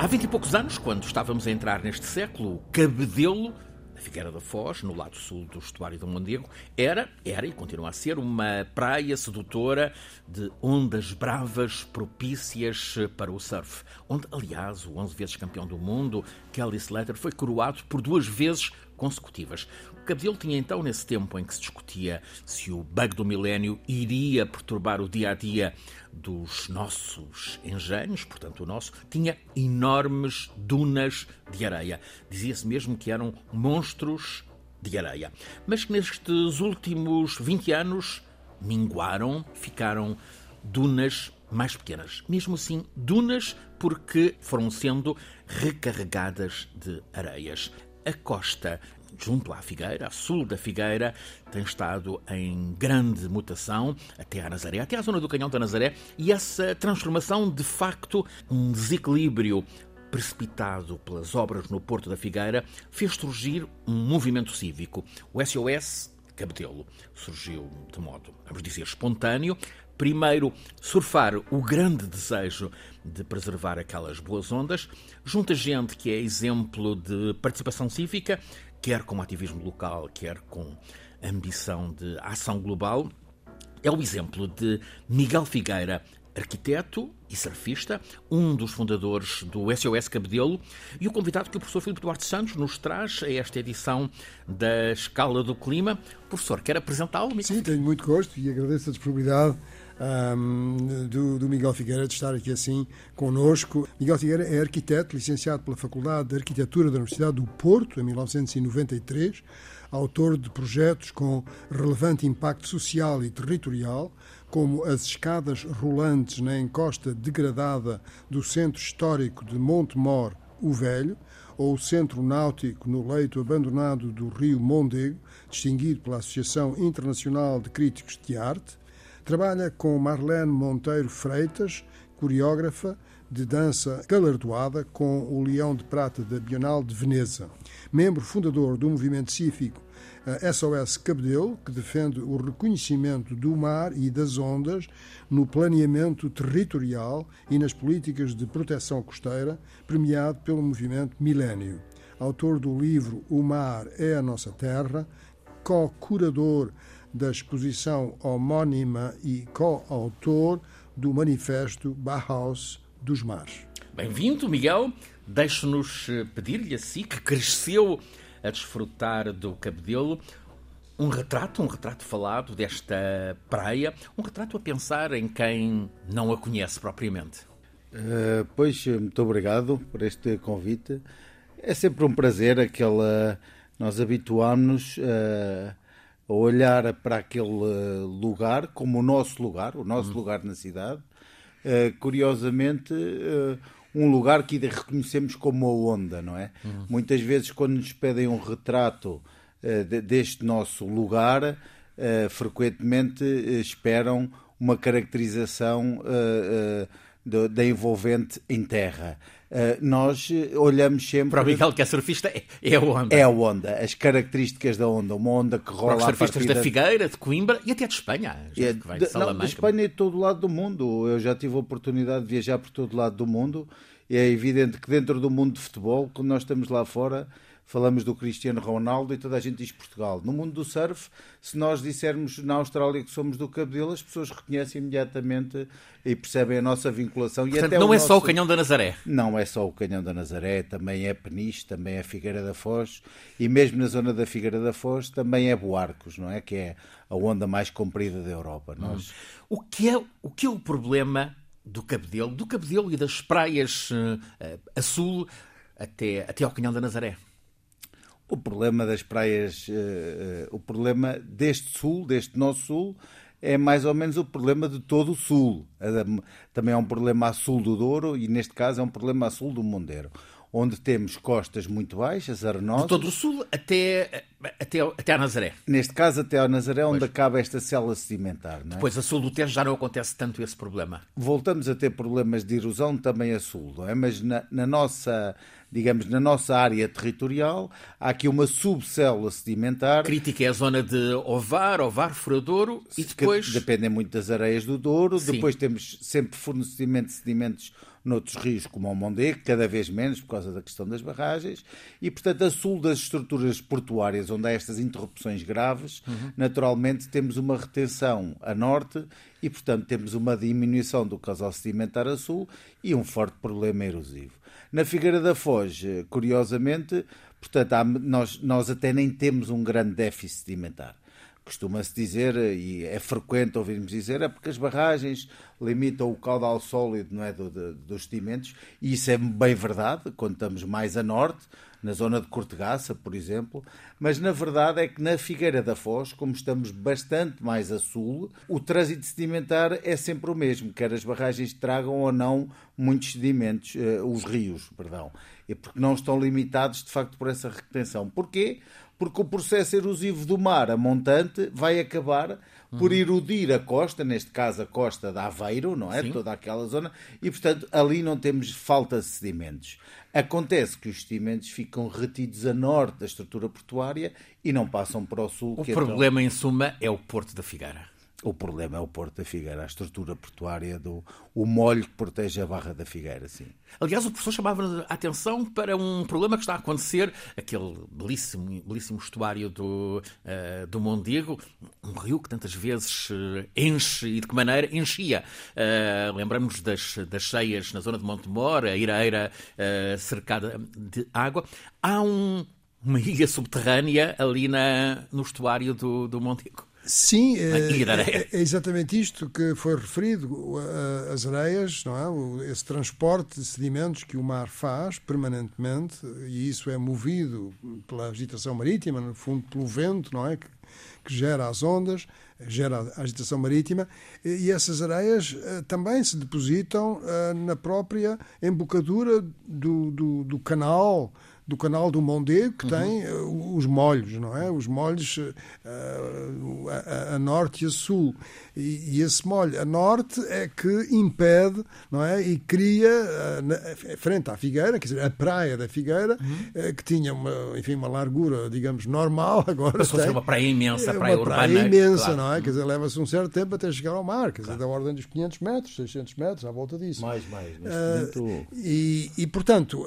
Há vinte e poucos anos, quando estávamos a entrar neste século, o Cabedelo a Figueira da Foz, no lado sul do estuário do Mondego, era, era e continua a ser uma praia sedutora de ondas bravas propícias para o surf, onde, aliás, o 11 vezes campeão do mundo, Kelly Slater, foi coroado por duas vezes consecutivas. Cabedelo tinha então, nesse tempo em que se discutia se o bug do milénio iria perturbar o dia a dia dos nossos engenhos, portanto o nosso, tinha enormes dunas de areia. Dizia-se mesmo que eram monstros de areia. Mas que nestes últimos 20 anos minguaram, ficaram dunas mais pequenas. Mesmo assim, dunas porque foram sendo recarregadas de areias. A costa junto à Figueira, a sul da Figueira, tem estado em grande mutação até à Nazaré, até à zona do Canhão da Nazaré, e essa transformação, de facto, um desequilíbrio precipitado pelas obras no Porto da Figueira, fez surgir um movimento cívico. O SOS Cabedelo surgiu de modo, vamos dizer, espontâneo. Primeiro, surfar o grande desejo de preservar aquelas boas ondas, junto gente que é exemplo de participação cívica, quer com ativismo local, quer com ambição de ação global, é o exemplo de Miguel Figueira, arquiteto e surfista, um dos fundadores do SOS Cabedelo, e o convidado que o professor Filipe Duarte Santos nos traz a esta edição da Escala do Clima. Professor, quer apresentá-lo? Sim, tenho muito gosto e agradeço a disponibilidade um, do, do, Miguel Figueira de estar aqui assim conosco. Miguel Figueira é arquiteto, licenciado pela Faculdade de Arquitetura da Universidade do Porto, em 1993, autor de projetos com relevante impacto social e territorial, como as escadas rolantes na encosta degradada do centro histórico de Montemor, o Velho, ou o centro náutico no leito abandonado do rio Mondego, distinguido pela Associação Internacional de Críticos de Arte, Trabalha com Marlene Monteiro Freitas, coreógrafa de dança galardoada com o Leão de Prata da Bienal de Veneza. Membro fundador do movimento cívico SOS Cabedelo, que defende o reconhecimento do mar e das ondas no planeamento territorial e nas políticas de proteção costeira, premiado pelo movimento Milênio. Autor do livro O Mar é a Nossa Terra, co-curador da exposição homónima e co-autor do manifesto Bauhaus dos Mares. Bem-vindo, Miguel. Deixe-nos eh, pedir-lhe a si, que cresceu a desfrutar do cabedelo, um retrato, um retrato falado desta praia, um retrato a pensar em quem não a conhece propriamente. Uh, pois, muito obrigado por este convite. É sempre um prazer aquela. Nós habituámos-nos uh, a olhar para aquele eh, lugar como o nosso lugar, o nosso uhum. lugar na cidade. Uh, curiosamente, uh, um lugar que reconhecemos como a onda, não é? Uhum. Muitas vezes, quando nos pedem um retrato uh, de, deste nosso lugar, frequentemente esperam uma caracterização da envolvente em terra. Uh, nós olhamos sempre. Para o Miguel, que é surfista, é, é a onda. É a onda, as características da onda. Uma onda que rola. Para os surfistas da Figueira, de Coimbra e até de Espanha. É, de, de, não, de Espanha e de todo o lado do mundo. Eu já tive a oportunidade de viajar por todo o lado do mundo. E é evidente que dentro do mundo de futebol, quando nós estamos lá fora, falamos do Cristiano Ronaldo e toda a gente diz Portugal. No mundo do surf, se nós dissermos na Austrália que somos do Cabedelo, as pessoas reconhecem imediatamente e percebem a nossa vinculação. Portanto, e até não é nosso... só o Canhão da Nazaré. Não é só o Canhão da Nazaré, também é Peniche, também é Figueira da Foz e mesmo na zona da Figueira da Foz também é Boarcos, não é? Que é a onda mais comprida da Europa. Nós... Hum. O, que é, o que é o problema do Cabedelo, do Cabedelo e das praias uh, a sul até, até ao Canhão da Nazaré? O problema das praias, uh, o problema deste sul, deste nosso sul, é mais ou menos o problema de todo o sul. Também é um problema a sul do Douro e, neste caso, é um problema a sul do Mondeiro onde temos costas muito baixas, arenosas. De todo o sul até, até, até a Nazaré. Neste caso, até a Nazaré, onde pois. acaba esta célula sedimentar. Não é? Depois, a sul do Tejo já não acontece tanto esse problema. Voltamos a ter problemas de erosão também a sul, não é? Mas na, na nossa digamos, na nossa área territorial, há aqui uma subcélula sedimentar. Crítica é a zona de Ovar, Ovar, Furadouro e depois... Dependem muito das areias do Douro. Sim. Depois temos sempre fornecimento de sedimentos noutros rios como o Mondego, cada vez menos por causa da questão das barragens, e portanto a sul das estruturas portuárias onde há estas interrupções graves, uhum. naturalmente temos uma retenção a norte e portanto temos uma diminuição do casal sedimentar a sul e um forte problema erosivo. Na Figueira da Foz, curiosamente, portanto, há, nós, nós até nem temos um grande déficit sedimentar costuma-se dizer, e é frequente ouvirmos dizer, é porque as barragens limitam o caudal sólido não é, do, do, dos sedimentos, e isso é bem verdade, quando estamos mais a norte, na zona de Cortegaça, por exemplo, mas na verdade é que na Figueira da Foz, como estamos bastante mais a sul, o trânsito sedimentar é sempre o mesmo, quer as barragens tragam ou não muitos sedimentos, uh, os rios, perdão, e porque não estão limitados de facto por essa retenção. Porquê? Porque o processo erosivo do mar a montante vai acabar por erudir a costa, neste caso a costa de Aveiro, não é? Sim. Toda aquela zona, e portanto ali não temos falta de sedimentos. Acontece que os sedimentos ficam retidos a norte da estrutura portuária e não passam para o sul. O problema, então... em suma, é o Porto da Figueira. O problema é o Porto da Figueira, a estrutura portuária, do, o molho que protege a Barra da Figueira, sim. Aliás, o professor chamava a atenção para um problema que está a acontecer, aquele belíssimo, belíssimo estuário do, uh, do Mondego, um rio que tantas vezes uh, enche, e de que maneira enchia. Uh, lembramos das, das cheias na zona de Montemor, a Iraeira cercada de água. Há um, uma ilha subterrânea ali na, no estuário do, do Mondego. Sim, é, é, é, exatamente isto que foi referido, as areias, não é? esse transporte de sedimentos que o mar faz permanentemente, e isso é movido pela agitação marítima, no fundo pelo vento, não é? Que, que gera as ondas, gera a agitação marítima, e essas areias eh, também se depositam eh, na própria embocadura do, do, do canal do canal do Mondego, que uhum. tem uh, os molhos, não é? Os molhos uh, a, a, norte e a sul. E, e, esse molho a norte é que impede, não é? E cria, uh, na, frente à Figueira, quer dizer, a praia da Figueira, uhum. que tinha uma, enfim, uma largura, digamos, normal, agora Passou tem. uma praia imensa, praia uma urbana. praia imensa, claro. não é? Quer dizer, leva-se um certo tempo até chegar ao mar, quer dizer, claro. da ordem dos 500 metros, 600 metros, à volta disso. Mais, mais. E, e, portanto,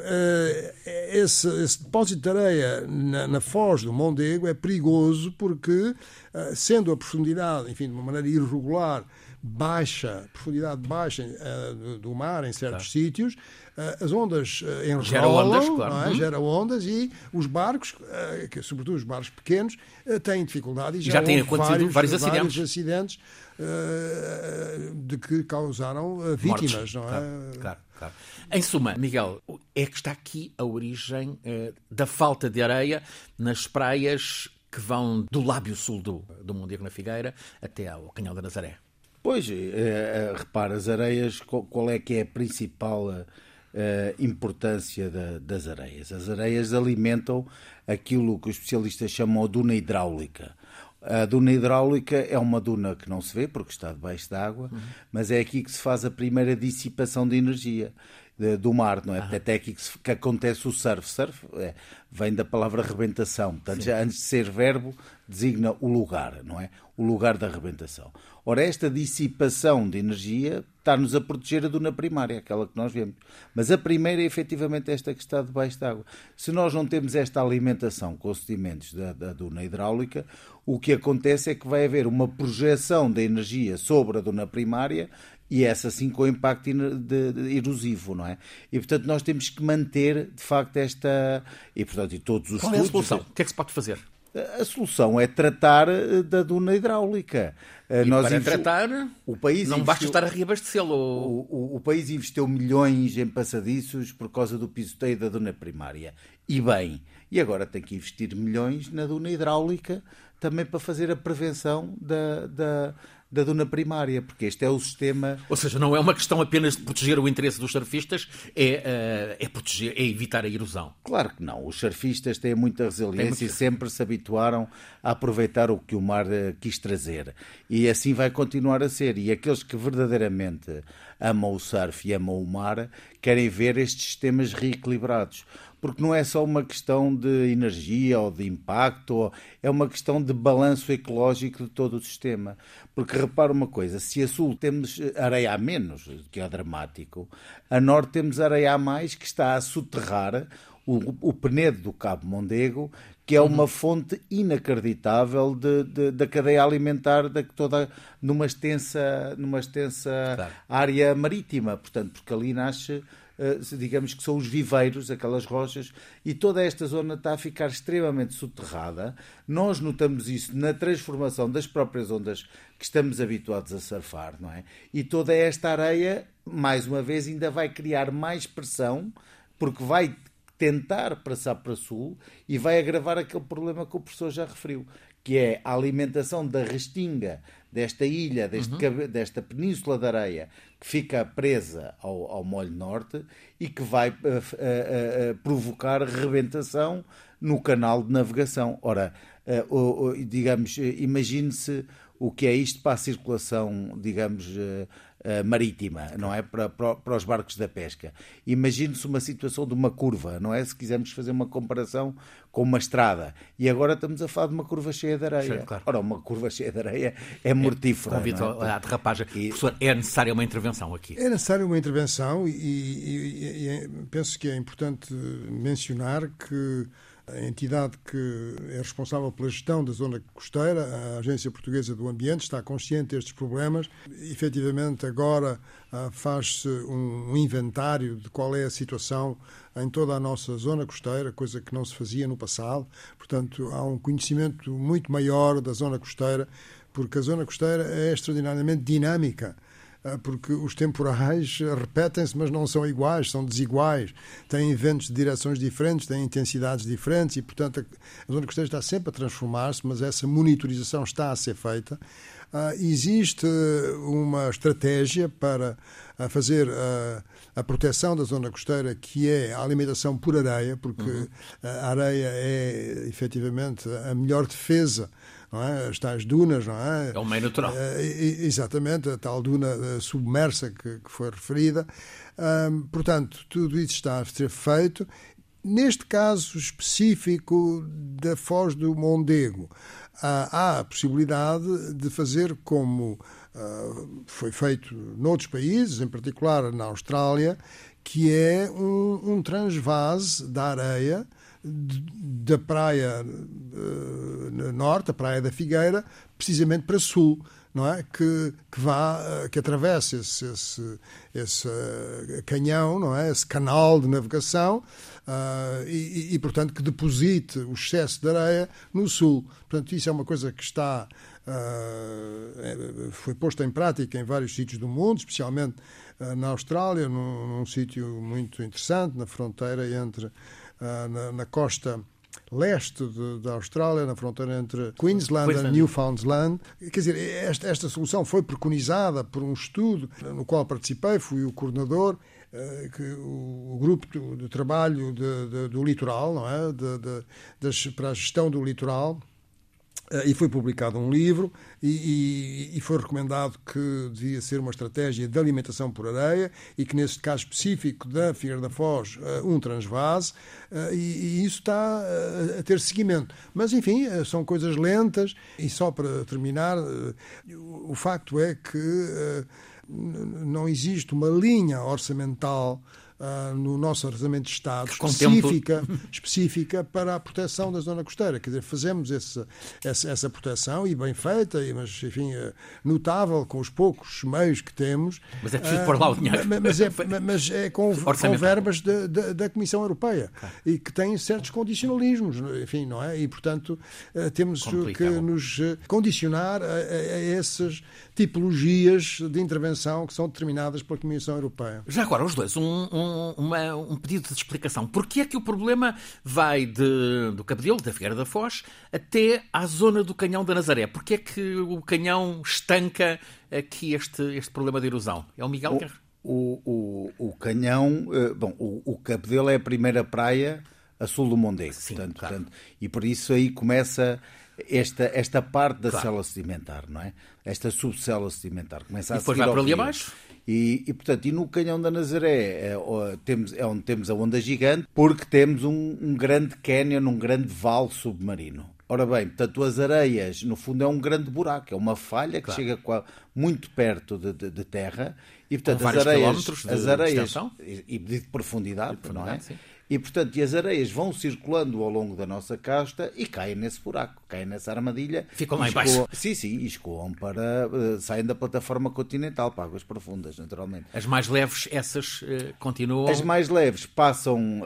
esse esse depósito de areia na, na foz do Mondego é perigoso porque, eh, sendo a profundidade, enfim, de uma maneira irregular, baixa, profundidade baixa uh, do mar em certos claro. sítios, uh, as ondas uh, enrolam, gera ondas, claro. é? uhum. gera ondas e os barcos, que, sobretudo os barcos pequenos, têm dificuldade e já, já têm acontecido vários, vários acidentes, vários acidentes de que causaram vítimas, Mortes. não é? Claro, claro. Claro. Em suma, Miguel, é que está aqui a origem eh, da falta de areia nas praias que vão do lábio sul do, do Mondego na Figueira até ao Canhal da Nazaré. Pois, é, é, repara, as areias, qual, é que é a principal importância da, das areias? As areias alimentam aquilo que os especialistas chamam de duna hidráulica. A duna hidráulica é uma duna que não se vê porque está debaixo d'água, uhum. mas é aqui que se faz a primeira dissipação de energia de, do mar, não é? Ah. Até aqui que, se, que, acontece o surf. Surf é, vem da palavra rebentação. Portanto, já antes de ser verbo, designa o lugar, não é? O lugar da rebentação. Ora, esta dissipação de energia está-nos a proteger a duna primária, aquela que nós vemos. Mas a primeira é efetivamente esta que está debaixo d'água. Se nós não temos esta alimentação com os sedimentos da, da duna hidráulica, o que acontece é que vai haver uma projeção da energia sobre a duna primária e essa sim com impacto erosivo, não é? E portanto nós temos que manter de facto esta e portanto e todos os Qual é a solução? O que é que se pode fazer? A solução é tratar eh, da duna hidráulica. Eh, e Nós para tratar, o país não investiu, basta estar a reabastecê-lo. O, o, o, país investiu milhões em passadiços por causa do pisoteio da duna primária. E bem, e agora tem que investir milhões na duna hidráulica também para fazer a prevenção da, da, da duna primária, porque este é o sistema. Ou seja, não é uma questão apenas de proteger o interesse dos surfistas, é, uh, é, proteger, é evitar a erosão. Claro que não. Os surfistas têm muita resiliência e sempre se habituaram a aproveitar o que o mar uh, quis trazer. E assim vai continuar a ser. E aqueles que verdadeiramente amam o surf e amam o mar, querem ver estes sistemas reequilibrados porque não é só uma questão de energia ou de impacto, ou, é uma questão de balanço ecológico de todo o sistema. Porque repara uma coisa, se a sul temos areia a menos, que é dramático, a norte temos areia a mais que está a soterrar o, o Penedo do Cabo Mondego, que é uhum. uma fonte inacreditável de, de, da cadeia alimentar de toda numa extensa, numa extensa claro. área marítima. Portanto, porque ali nasce eh, digamos que são os viveiros, aquelas rochas, e toda esta zona está a ficar extremamente soterrada. Nós notamos isso na transformação das próprias ondas que estamos habituados a surfar, não é? E toda esta areia, mais uma vez, ainda vai criar mais pressão, porque vai tentar passar para sul e vai agravar aquele problema que o professor já referiu, que é a alimentação da restinga desta ilha, deste, uhum. desta península de areia que fica presa ao, ao molho norte e que vai uh, uh, uh, provocar rebentação no canal de navegação. Ora, digamos, imagine-se o que é isto para a circulação, digamos, uh, marítima, não é? Para, para, para, os barcos da pesca. Imagine-se uma situação de uma curva, não é? Se quisermos fazer uma comparação com uma estrada. E agora estamos a falar de uma curva cheia de areia. Sim, claro. Ora, uma curva cheia de areia é mortífera. É, convido é? à derrapagem. E... Professor, é necessária uma intervenção aqui? É necessária uma intervenção e, e, e penso que é importante mencionar que a entidade que é responsável pela gestão da zona costeira, a Agência Portuguesa do Ambiente, está consciente destes problemas. Efetivamente, agora ah, faz-se um inventário de qual é a situação em toda a nossa zona costeira, coisa que não se fazia no passado. Portanto, há um conhecimento muito maior da zona costeira, porque a zona costeira é extraordinariamente dinâmica. Ah, porque os temporais repetem-se, mas não são iguais, são desiguais, têm ventos de direções diferentes, têm intensidades diferentes e, portanto, a zona costeira está sempre a transformar-se, mas essa monitorização está a ser feita. Uh, existe uma estratégia para uh, fazer uh, a proteção da zona costeira, que é a alimentação por areia, porque uhum. a areia é efetivamente a melhor defesa não é? as tais dunas, não é? É o meio natural. Uh, exatamente, a tal duna uh, submersa que, que, foi referida. Portanto, tudo isso está a ser feito. Neste caso específico da Foz do Mondego, há a possibilidade de fazer como foi feito noutros países, em particular na Austrália, que é um, um transvase da areia da praia uh, norte, a praia da Figueira, precisamente para sul, não é? Que, que vá, uh, que atravesse esse, esse, esse uh, canhão, não é? Esse canal de navegação e, e, portanto, que deposite o excesso de areia no sul. Portanto, isso é uma coisa que está é, foi posta em prática em vários sítios do mundo, especialmente na Austrália, num, num sítio muito interessante, na fronteira entre na, na costa leste de, da Austrália, na fronteira entre Queensland, Queensland. e Newfoundland. Quer dizer, esta, esta solução foi preconizada por um estudo no qual participei, fui o coordenador, uh, que o, o, grupo de, de trabalho de, do litoral, não é? Das, para a gestão do litoral, e foi publicado um livro e, e, e, foi recomendado que devia ser uma estratégia de alimentação por areia e que nesse caso específico da Figueira da Foz eh, um transvase eh, e, e isso está a ter seguimento. Mas enfim, são coisas lentas e só para terminar, o facto é que não existe uma linha orçamental uh, no nosso orçamento de Estado específica, específica para a proteção da zona costeira. Quer dizer, fazemos esse, essa, essa proteção e bem feita, mas enfim, uh, notável com os poucos meios que temos. Mas é preciso uh, pôr lá o dinheiro. Mas é, mas é com, com verbas de, de, da Comissão Europeia claro. e que tem certos condicionalismos, enfim, não é? E portanto temos que nos condicionar a, a, a essas tipologias de intervenção que são determinadas pela Comissão Europeia. Já agora, os dois, um, um, uma, um pedido de explicação. Porquê é que o problema vai de, do Cabedelo, da Figueira da Foz, até à zona do Canhão da Nazaré? Porquê é que o canhão estanca aqui este, este problema de erosão? É o Miguel que... O, o, o canhão, eh, bom, o, o Cabedelo é a primeira praia a sul do Mondego. Sim, portanto, claro. portanto, e por isso aí começa esta, esta parte da claro. célula sedimentar, não é? Esta subcélula sedimentar. Começa e depois vai por ali abaixo? E, e, portanto, e no Canhão da Nazaré é, temos, é onde temos a onda gigante, porque temos um, um grande canyon, um grande vale submarino. Ora bem, portanto, as areias, no fundo, é um grande buraco, é uma falha que claro. chega muito perto de, de, de terra e, portanto, as areias, as areias e de profundidade, de profundidade não é? Sim. E, portanto, as areias vão circulando ao longo da nossa costa e caem nesse buraco, caem nessa armadilha. Ficam lá embaixo. Sim, sim, e escoam para. Uh, saem da plataforma continental para águas profundas, naturalmente. As mais leves, essas uh, continuam. As mais leves passam uh,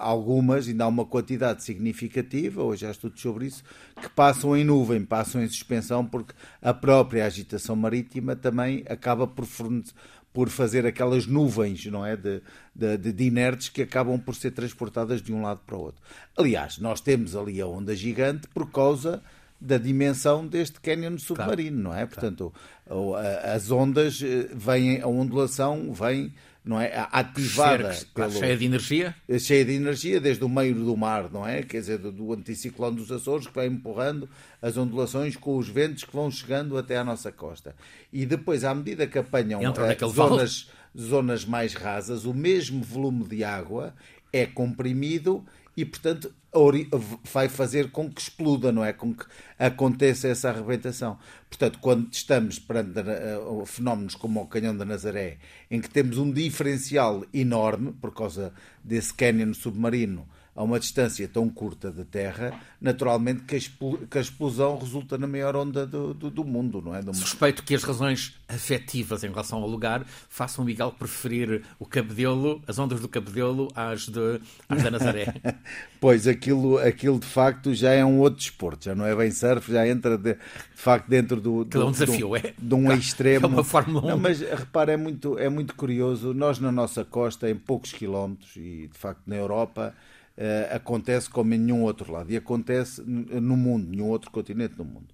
algumas, ainda há uma quantidade significativa, hoje há estudos sobre isso, que passam em nuvem, passam em suspensão, porque a própria agitação marítima também acaba por fornecer por fazer aquelas nuvens não é de, de, de, inertes que acabam por ser transportadas de um lado para o outro. Aliás, nós temos ali a onda gigante por causa da dimensão deste cânion submarino, claro. não é? Portanto, claro. as ondas eh, vêm, a ondulação vem não é? Ativada. pelo, cheia de energia? Cheia de energia, desde o meio do mar, não é? Quer dizer, do, do anticiclone dos Açores, que vai empurrando as ondulações com os ventos que vão chegando até à nossa costa. E depois, à medida que apanham eh, zonas, zonas mais rasas, o mesmo volume de água é comprimido e, portanto, vai fazer com que exploda, não é? Com que aconteça essa arrebentação. Portanto, quando estamos perante uh, fenómenos como o Canhão da Nazaré, em que temos um diferencial enorme por causa desse cânion submarino a uma distância tão curta de terra, naturalmente que a, explosão resulta na maior onda do, do, do mundo, não é? Do Suspeito que as razões afetivas em relação ao lugar façam Miguel preferir o Cabedelo, as ondas do Cabedelo às, de, às da Nazaré. pois, aquilo, aquilo de facto já é um outro desporto, já não é bem surf, já entra de, de facto dentro do, do, é um desafio, é? de um extremo. É uma Fórmula 1. Não, mas repara, é muito, é muito curioso, nós na nossa costa, em poucos quilómetros, e de facto na Europa, acontece como em nenhum outro lado. E acontece no mundo, nenhum outro continente no mundo.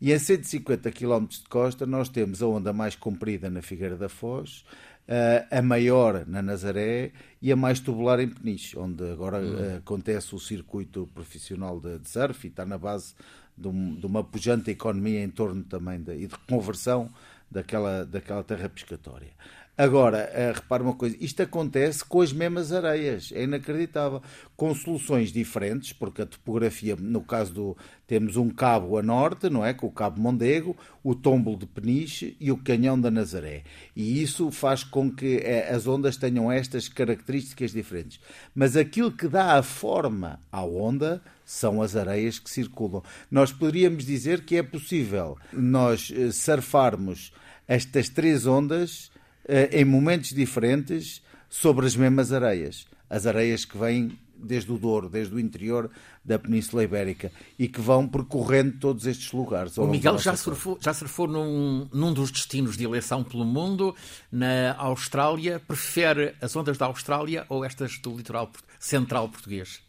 E em 150 km de costa nós temos a onda mais comprida na Figueira da Foz, uh, a maior na Nazaré e a mais tubular em Peniche, onde agora uh, acontece o circuito profissional de, de surf e está na base de, um, de, uma pujante economia em torno também de, e de conversão daquela, daquela terra pescatória. Agora, uh, repara uma coisa, isto acontece com as mesmas areias, é inacreditável, com soluções diferentes, porque a topografia, no caso do, temos um cabo a norte, não é, com o cabo Mondego, o tombo de Peniche e o canhão da Nazaré, e isso faz com que uh, as ondas tenham estas características diferentes. Mas aquilo que dá a forma à onda são as areias que circulam. Nós poderíamos dizer que é possível nós uh, surfarmos estas três ondas eh, em momentos diferentes sobre as mesmas areias. As areias que vêm desde o Douro, desde o interior da Península Ibérica e que vão percorrendo todos estes lugares. O Miguel já surfou, já surfou num, num dos destinos de eleição pelo mundo, na Austrália. Prefere as ondas da Austrália ou estas do litoral central português?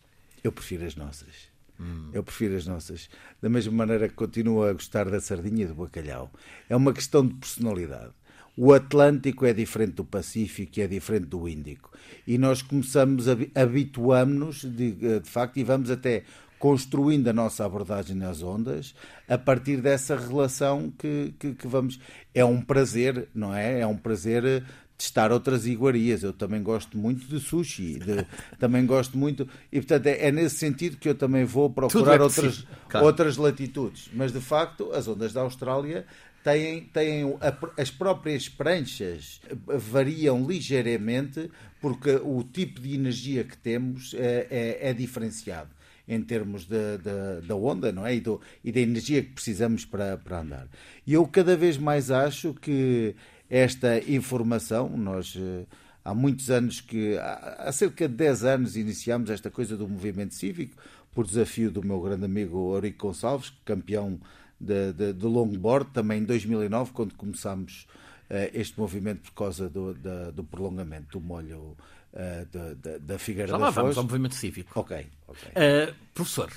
Eu prefiro as nossas. Hum. Eu prefiro as nossas. Da mesma maneira que continuo a gostar da sardinha e do bacalhau. É uma questão de personalidade. O Atlântico é diferente do Pacífico e é diferente do Índico. E nós começamos, habituamos-nos, de, de facto, e vamos até construindo a nossa abordagem nas ondas a partir dessa relação que, que, que, vamos. É um prazer, não é? É um prazer testar outras iguarias. Eu também gosto muito de sushi, de, também gosto muito. E portanto é, é, nesse sentido que eu também vou procurar é outras, claro. outras latitudes. Mas de facto, as ondas da Austrália têm, têm as próprias pranchas variam ligeiramente porque o tipo de energia que temos é, é, é diferenciado em termos da onda não é? e, do, e da energia que precisamos para, para andar. E eu cada vez mais acho que esta informação, nós eh, há muitos anos que, há cerca de 10 anos, iniciamos esta coisa do movimento cívico, por desafio do meu grande amigo Eurico Gonçalves, campeão de, de, de longboard, também em 2009, quando começámos uh, este movimento por causa do, da, do prolongamento do molho uh, da, da, da Figueira Já da lá Foz. vamos ao movimento cívico. Ok. okay. Uh, professor.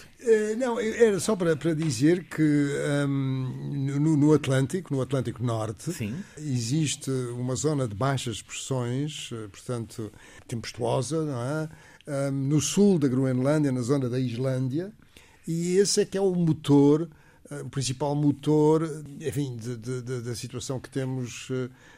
não, era só para, para dizer que um, no, no, Atlântico, no Atlântico Norte, Sim. existe uma zona de baixas pressões, portanto, tempestuosa, não é? Um, no sul da Groenlândia, na zona da Islândia, e esse é que é o motor o principal motor, enfim, da situação que temos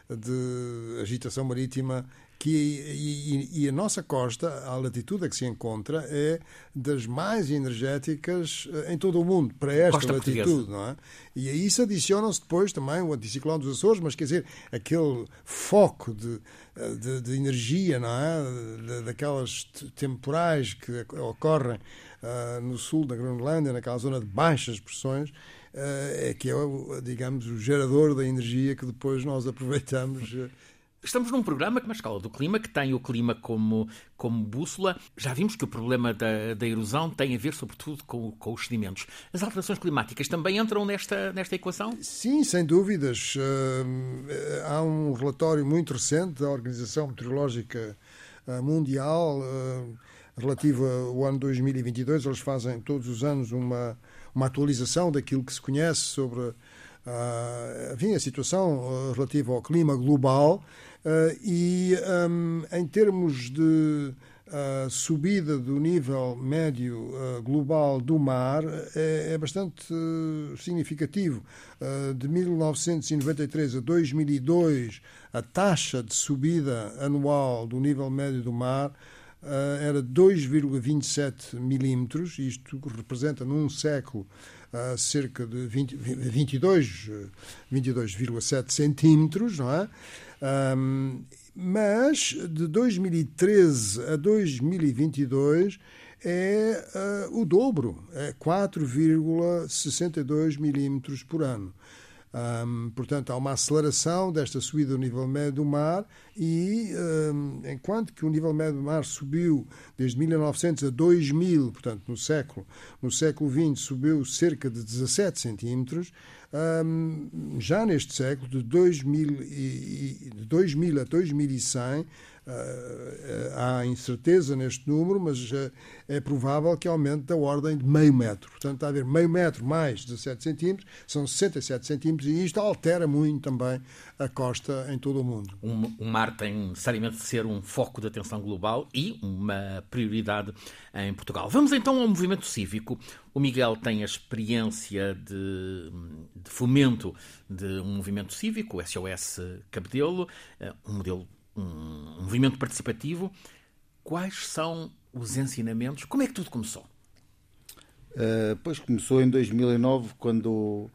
de agitação marítima que e, e, a nossa costa, a latitude a que se encontra, é das mais energéticas eh, em todo o mundo, para esta costa latitude, portuguesa. não é? E a isso adicionam-se depois também o anticiclone dos Açores, mas quer dizer, aquele foco de, eh, de, de energia, não é? Daquelas temporais que ocorrem uh, no sul da Groenlândia, naquela zona de baixas pressões, é que é, digamos, o gerador da energia que depois nós aproveitamos. Estamos num programa com uma escala do clima que tem o clima como, como bússola. Já vimos que o problema da, da erosão tem a ver, sobretudo, com, com, os sedimentos. As alterações climáticas também entram nesta, nesta equação? Sim, sem dúvidas. Uh, há um relatório muito recente da Organização Meteorológica uh, Mundial uh, relativo ao ano 2022. Eles fazem todos os anos uma, uma atualização daquilo que se conhece sobre enfim, a situação relativa ao clima global Uh, e um, em termos de uh, subida do nível médio uh, global do mar, é, é bastante significativo. de 1993 a 2002, a taxa de subida anual do nível médio do mar era 2,27 milímetros, isto representa num século cerca de 22,7 22, centímetros, não é? Um, mas de 2013 a 2022 é uh, o dobro, é 4,62 milímetros por ano. Portanto, há uma aceleração desta subida do nível médio do mar e, enquanto que o nível médio do mar subiu desde 1900 a 2000, portanto, no século, no século XX, subiu cerca de 17 centímetros, já neste século, de 2000, e, de 2000 a 2100, Uh, há incerteza neste número, mas uh, é provável que aumente da ordem de meio metro. Portanto, está a haver meio metro mais 17 centímetros, são 67 centímetros, e isto altera muito também a costa em todo o mundo. O mar tem necessariamente de ser um foco de atenção global e uma prioridade em Portugal. Vamos então ao movimento cívico. O Miguel tem a experiência de, de fomento de um movimento cívico, o SOS Cabedelo, eh, um modelo um movimento participativo. Quais são os ensinamentos? Como é que tudo começou? Uh, pois começou em 2009, quando,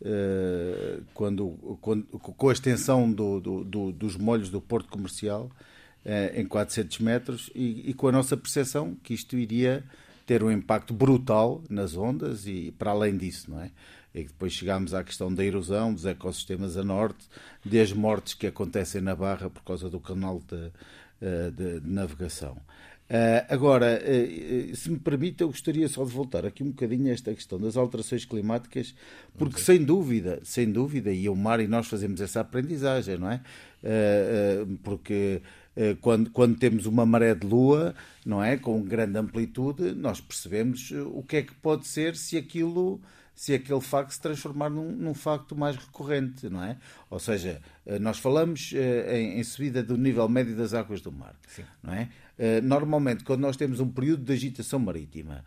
uh, quando, quando, com a extensão do, do, do, dos molhos do Porto Comercial uh, em 400 metros e, e, com a nossa percepção que isto iria ter um impacto brutal nas ondas e para além disso, não é? E depois chegámos à questão da erosão dos ecossistemas a norte, das mortes que acontecem na Barra por causa do canal de, eh, de, de navegação. Uh, agora, uh, se me permite, eu gostaria só de voltar aqui um bocadinho a esta questão das alterações climáticas, porque okay. sem dúvida, sem dúvida, e o mar e nós fazemos essa aprendizagem, não é? Uh, porque quando, quando temos uma maré de lua, não é? Com grande amplitude, nós percebemos o que é que pode ser se aquilo se aquele facto se transformar num, num facto mais recorrente, não é? Ou seja, eh, nós falamos eh, em, em subida do nível médio das águas do mar, Sim. não é? Eh, normalmente, quando nós temos um período de agitação marítima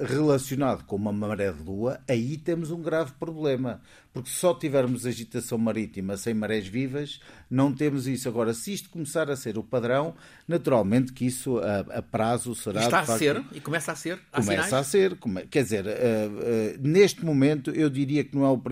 relacionado com uma maré de lua, aí temos um grave problema, porque se só tivermos agitação marítima sem marés vivas, não temos isso. Agora, se isto começar a ser o padrão, naturalmente que isso a, a prazo será. Está a facto, ser e começa a ser. Começa sinais? a ser. Come, quer dizer, neste momento eu diria que não é o,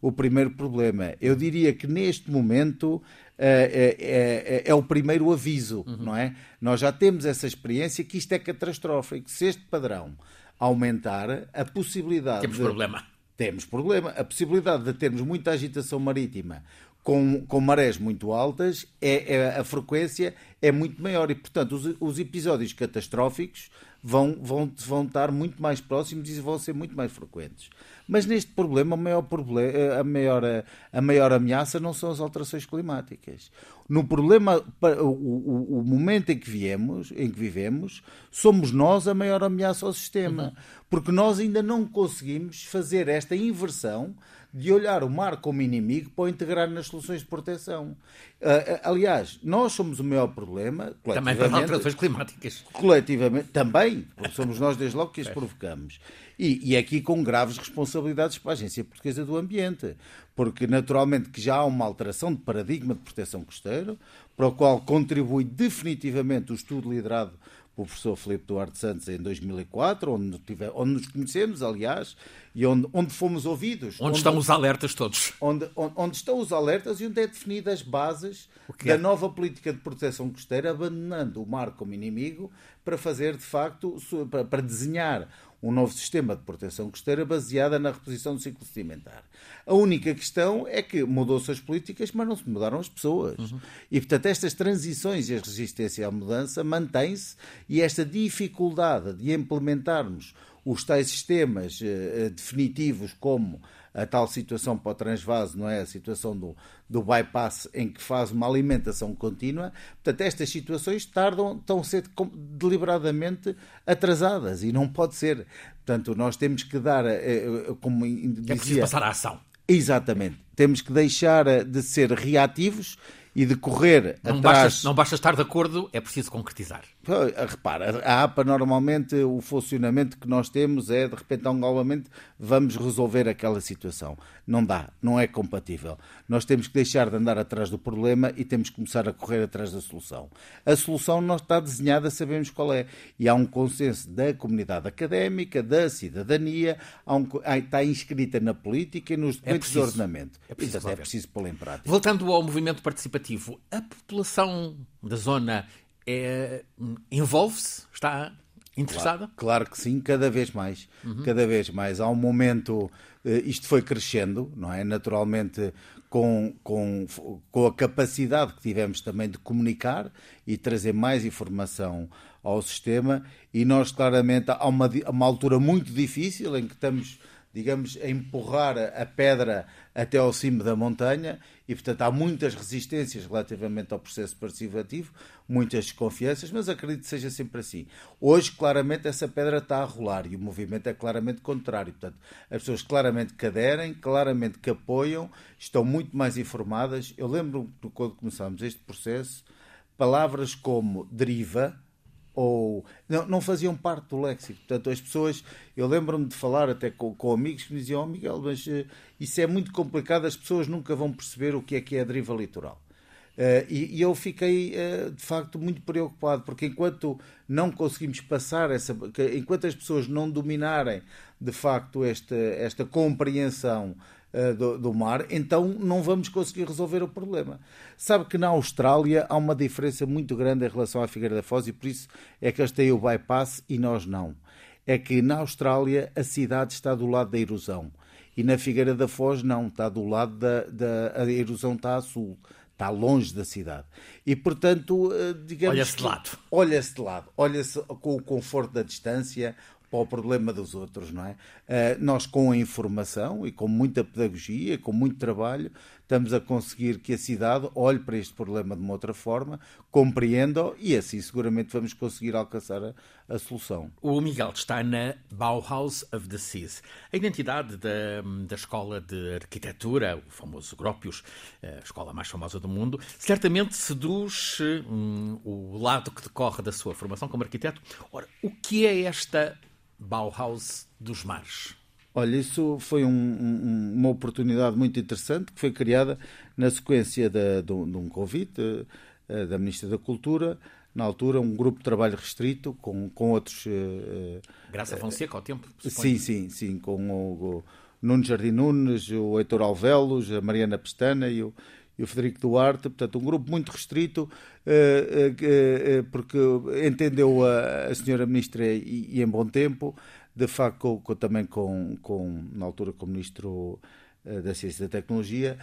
o primeiro problema. Eu diria que neste momento é, é, é, o primeiro aviso, uhum. não é? Nós já temos essa experiência que isto é catastrófico. Se este padrão aumentar, a possibilidade. Temos de... problema. Temos problema. A possibilidade de termos muita agitação marítima com, com marés muito altas, é, é, a frequência é muito maior e, portanto, os, os episódios catastróficos vão, vão, vão estar muito mais próximos e vão ser muito mais frequentes. Mas neste problema, a maior, problema, a maior, a maior ameaça não são as alterações climáticas. No problema, o, o, o, momento em que viemos, em que vivemos, somos nós a maior ameaça ao sistema. Uhum. Porque nós ainda não conseguimos fazer esta inversão de olhar o mar como inimigo para o integrar nas soluções de proteção. Uh, aliás, nós somos o maior problema. Também para as alterações climáticas. Coletivamente, também, porque somos nós desde logo que as provocamos. E, e aqui com graves responsabilidades para a Agência Portuguesa do Ambiente, porque naturalmente que já há uma alteração de paradigma de proteção costeira, para o qual contribui definitivamente o estudo liderado o professor Filipe Duarte Santos em 2004, onde, tive, onde nos conhecemos, aliás, e onde, onde fomos ouvidos. Onde, onde estão os alertas todos. Onde, onde, estão os alertas e onde é definidas as bases da é? nova política de proteção costeira, abandonando o mar como inimigo para fazer, de facto, para, para desenhar um novo sistema de proteção costeira baseada na reposição do ciclo sedimentar. A única questão é que mudou-se as políticas, mas não se mudaram as pessoas. Uhum. E, portanto, estas transições e a resistência à mudança mantém-se e esta dificuldade de implementarmos os tais sistemas uh, definitivos como a tal situação para o transvaso, não é? A situação do, do bypass em que faz uma alimentação contínua. Portanto, estas situações tardam, estão a ser deliberadamente atrasadas e não pode ser. Portanto, nós temos que dar, eh, eh, como dizia... É preciso passar à ação. Exatamente. Temos que deixar de ser reativos e de correr não atrás... Basta, não basta estar de acordo, é preciso concretizar. Repara, a APA normalmente o funcionamento que nós temos é de repente normalmente vamos resolver aquela situação. Não dá, não é compatível. Nós temos que deixar de andar atrás do problema e temos que começar a correr atrás da solução. A solução não está desenhada, sabemos qual é. E há um consenso da comunidade académica, da cidadania, um, está inscrita na política e nos é documentos é de ordenamento. É preciso, é preciso pô-la em prática. Voltando ao movimento participativo, a população da zona é, envolve-se? Está interessada? Claro, claro, que sim, cada vez mais. Uhum. Cada vez mais. Há um momento, eh, isto foi crescendo, não é? Naturalmente, com, com, com a capacidade que tivemos também de comunicar e trazer mais informação ao sistema, e nós claramente há uma, uma altura muito difícil em que estamos digamos, a empurrar a pedra até ao cimo da montanha e, portanto, há muitas resistências relativamente ao processo participativo, muitas desconfianças, mas acredito que seja sempre assim. Hoje, claramente, essa pedra está a rolar e o movimento é claramente contrário. Portanto, as pessoas claramente que aderem, claramente que apoiam, estão muito mais informadas. Eu lembro quando começámos este processo, palavras como deriva, ou não, não, faziam parte do léxico. Portanto, as pessoas, eu lembro-me de falar até com, com, amigos que me diziam: oh, Miguel, mas uh, isso é muito complicado, as pessoas nunca vão perceber o que é que é a deriva litoral. Uh, e, e, eu fiquei uh, de facto muito preocupado, porque enquanto não conseguimos passar essa. enquanto as pessoas não dominarem de facto esta, esta compreensão uh, do, do, mar, então não vamos conseguir resolver o problema. Sabe que na Austrália há uma diferença muito grande em relação à Figueira da Foz e por isso é que eles têm o bypass e nós não. É que na Austrália a cidade está do lado da erosão e na Figueira da Foz não, está do lado da, da a erosão está a sul está longe da cidade. E, portanto, eh, digamos. Olha-se de lado. Olha-se de lado. Olha-se com o conforto da distância, para o problema dos outros, não é? Uh, nós, com a informação e com muita pedagogia, com muito trabalho, estamos a conseguir que a cidade olhe para este problema de uma outra forma, compreenda e assim seguramente vamos conseguir alcançar a, a, solução. O Miguel está na Bauhaus of the Seas. A identidade da, da escola de arquitetura, o famoso Gropius, a escola mais famosa do mundo, certamente seduz hum, o lado que decorre da sua formação como arquiteto. Ora, o que é esta Bauhaus dos mares? Olha, isso foi um, um, uma oportunidade muito interessante que foi criada na sequência de, de, de um convite uh, da Ministra da Cultura, na altura, um grupo de trabalho restrito com, com outros. Uh, Graça Fonseca, ao tempo? Sim, sim, sim, com o, o Nuno Jardim Nunes, o Heitor Alvelos, a Mariana Pestana e o, e o Federico Duarte, portanto, um grupo muito restrito, uh, uh, porque entendeu a, a senhora Ministra e, e, em bom tempo, de facto, com, com, também com, com, na altura, com o Ministro da Ciência e da Tecnologia,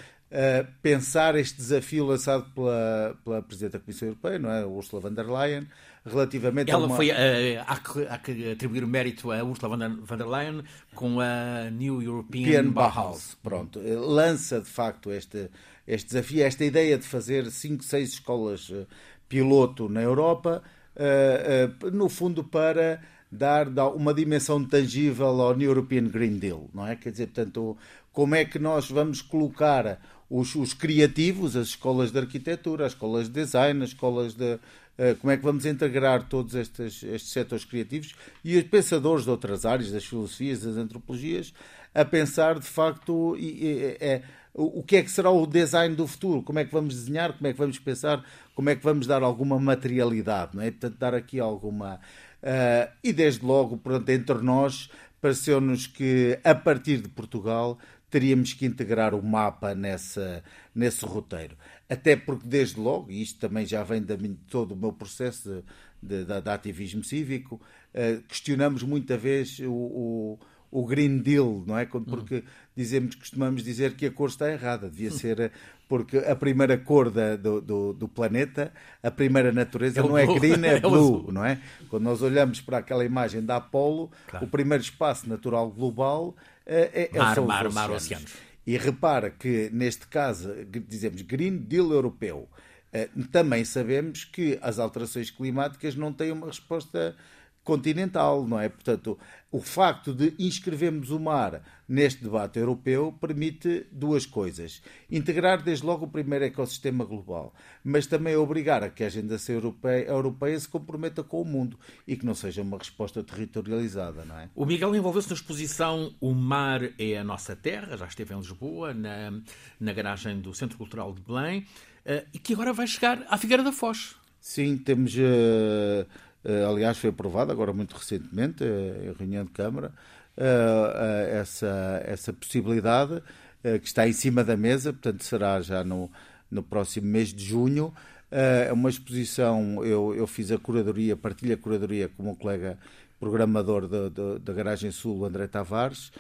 pensar este desafio lançado pela, pela Presidente da Comissão Europeia, não é? Ursula von der Leyen, relativamente Ela a uma... foi, uh, há, que, há que atribuir o mérito a Ursula von der Leyen com a New European Bauhaus. Pronto, lança de facto este este desafio, esta ideia de fazer cinco, seis escolas uh, piloto na Europa, uh, uh, no fundo para dar, uma dimensão tangível ao European Green Deal, não é? Quer dizer, portanto, como é que nós vamos colocar os, os criativos, as escolas de arquitetura, as escolas de design, as escolas de, eh, como é que vamos integrar todos estes, estes setores criativos e os pensadores de outras áreas, das filosofias, das antropologias, a pensar de facto é, o que é que será o design do futuro, como é que vamos desenhar, como é que vamos pensar, como é que vamos dar alguma materialidade, não é? Portanto, dar aqui alguma. Uh, e desde logo, pronto, entre nós, pareceu-nos que a partir de Portugal teríamos que integrar o mapa nessa, nesse roteiro. Até porque, desde logo, e isto também já vem de todo o meu processo de, de, de ativismo cívico, uh, questionamos muita vez o, o, o, Green Deal, não é? Porque hum. dizemos, costumamos dizer que a cor está errada, devia ser. Porque a primeira cor da, do, do, do, planeta, a primeira natureza, é não é green, é, é blue, não é? Quando nós olhamos para aquela imagem da Apolo, claro. o primeiro espaço natural global é, é, mar, mar, mar, oceanos. E repara que, neste caso, dizemos Green Deal europeu, eh, também sabemos que as alterações climáticas não têm uma resposta continental, não é? Portanto, o facto de inscrevermos o mar neste debate europeu permite duas coisas. Integrar desde logo o primeiro ecossistema global, mas também obrigar a que a agenda europeia, europeia se comprometa com o mundo e que não seja uma resposta territorializada, não é? O Miguel envolveu-se na exposição O Mar é a Nossa Terra, já esteve em Lisboa, na, na garagem do Centro Cultural de Belém, uh, e que agora vai chegar à Figueira da Foz. Sim, temos... Uh eh, aliás, foi aprovado agora muito recentemente, eh, em reunião de Câmara, eh, essa, essa possibilidade que está em cima da mesa, portanto, será já no, no próximo mês de junho. É uma exposição, eu, eu fiz a curadoria, partilho a curadoria com o meu colega programador da Garagem Sul, André Tavares,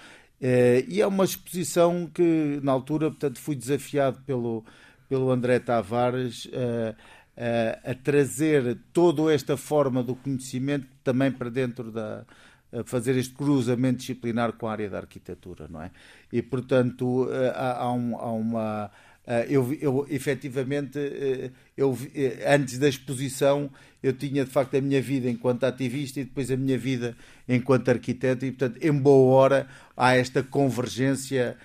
e é uma exposição que, na altura, portanto, fui desafiado pelo, pelo André Tavares a, a trazer toda esta forma do conhecimento também para dentro da fazer este cruzamento disciplinar com a área da arquitetura, não é? E portanto há, há, um, há uma eu, eu efetivamente eu antes da exposição eu tinha de facto a minha vida enquanto ativista e depois a minha vida enquanto arquiteto e portanto em boa hora há esta convergência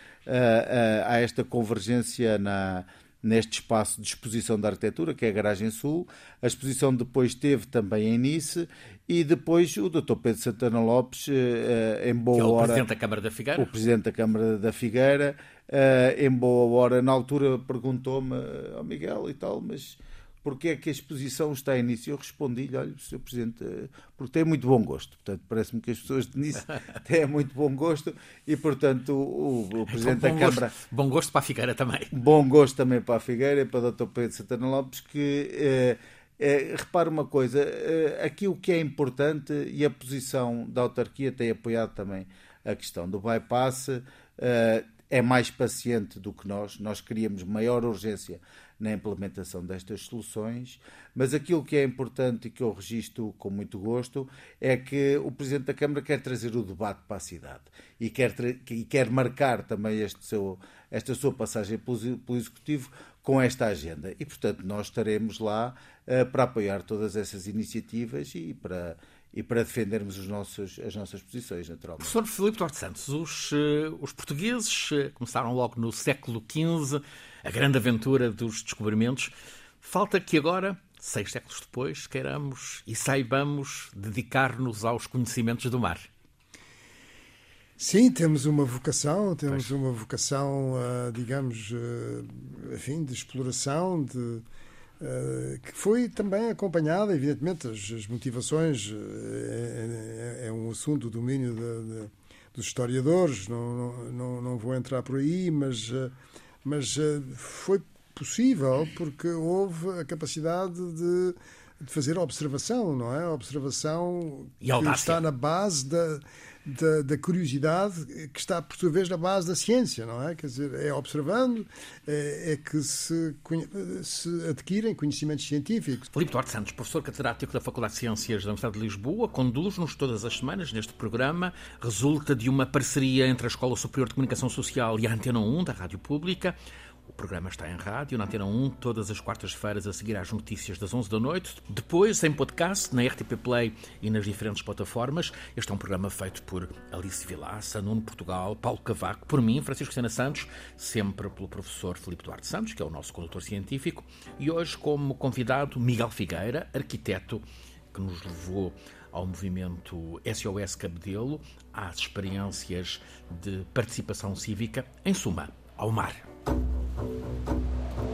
há esta convergência na neste espaço de exposição da arquitetura, que é a Garagem Sul. A exposição depois teve também em Nice e depois o Dr. Pedro Santana Lopes, eh, em boa que é o hora. Presidente da Câmara da Figueira. O Presidente da Câmara da Figueira, eh, em boa hora, na altura perguntou-me ao Miguel e tal, mas porque é que a exposição está em início? Eu respondi-lhe, olha, Sr. Presidente, porque tem muito bom gosto. Portanto, parece-me que as pessoas de Nice têm muito bom gosto e, portanto, o, o Presidente então, da Câmara... Gosto, bom gosto para a Figueira também. Bom gosto também para a Figueira e para o Dr. Pedro Santana Lopes, que... Eh, eh, repare uma coisa, eh, aqui o que é importante, e a posição da autarquia tem apoiado também a questão do bypass, eh, é mais paciente do que nós. Nós queríamos maior urgência na implementação destas soluções, mas aquilo que é importante e que eu registro com muito gosto é que o Presidente da Câmara quer trazer o debate para a cidade e quer, e quer marcar também seu, esta sua passagem pelo Executivo com esta agenda. E, portanto, nós estaremos lá uh, para apoiar todas essas iniciativas e para e para defendermos os nossos, as nossas posições, naturalmente. Professor Filipe Duarte Santos, os, eh, os portugueses eh, começaram logo no século XV a grande aventura dos descobrimentos. Falta que agora, seis séculos depois, queiramos e saibamos dedicar-nos aos conhecimentos do mar. Sim, temos uma vocação, temos pois. uma vocação, uh, digamos, uh, enfim, de exploração, de, que foi também acompanhada, evidentemente, as, as motivações é, é, é, um assunto do domínio de, de, dos historiadores, não, não, não, vou entrar por aí, mas mas uh, foi possível porque houve a capacidade de, de fazer observação, não é? A observação que está na base da, da, da, curiosidade que está, por sua vez, na base da ciência, não é? Quer dizer, é observando, é, é que se, se, adquirem conhecimentos científicos. Filipe Duarte Santos, professor catedrático da Faculdade de Ciências da Universidade de Lisboa, conduz-nos todas as semanas neste programa. Resulta de uma parceria entre a Escola Superior de Comunicação Social e a Antena 1 da Rádio Pública. O programa está em rádio, na Antena 1, todas as quartas-feiras a seguir às notícias das 11 da noite. Depois, em podcast, na RTP Play e nas diferentes plataformas. Este é um programa feito por Alice Vilaça, Nuno Portugal, Paulo Cavaco, por mim, Francisco Sena Santos, sempre pelo professor Filipe Duarte Santos, que é o nosso condutor científico, e hoje como convidado Miguel Figueira, arquiteto, que nos levou ao movimento SOS Cabedelo, às experiências de participação cívica, em suma, ao mar. えっ?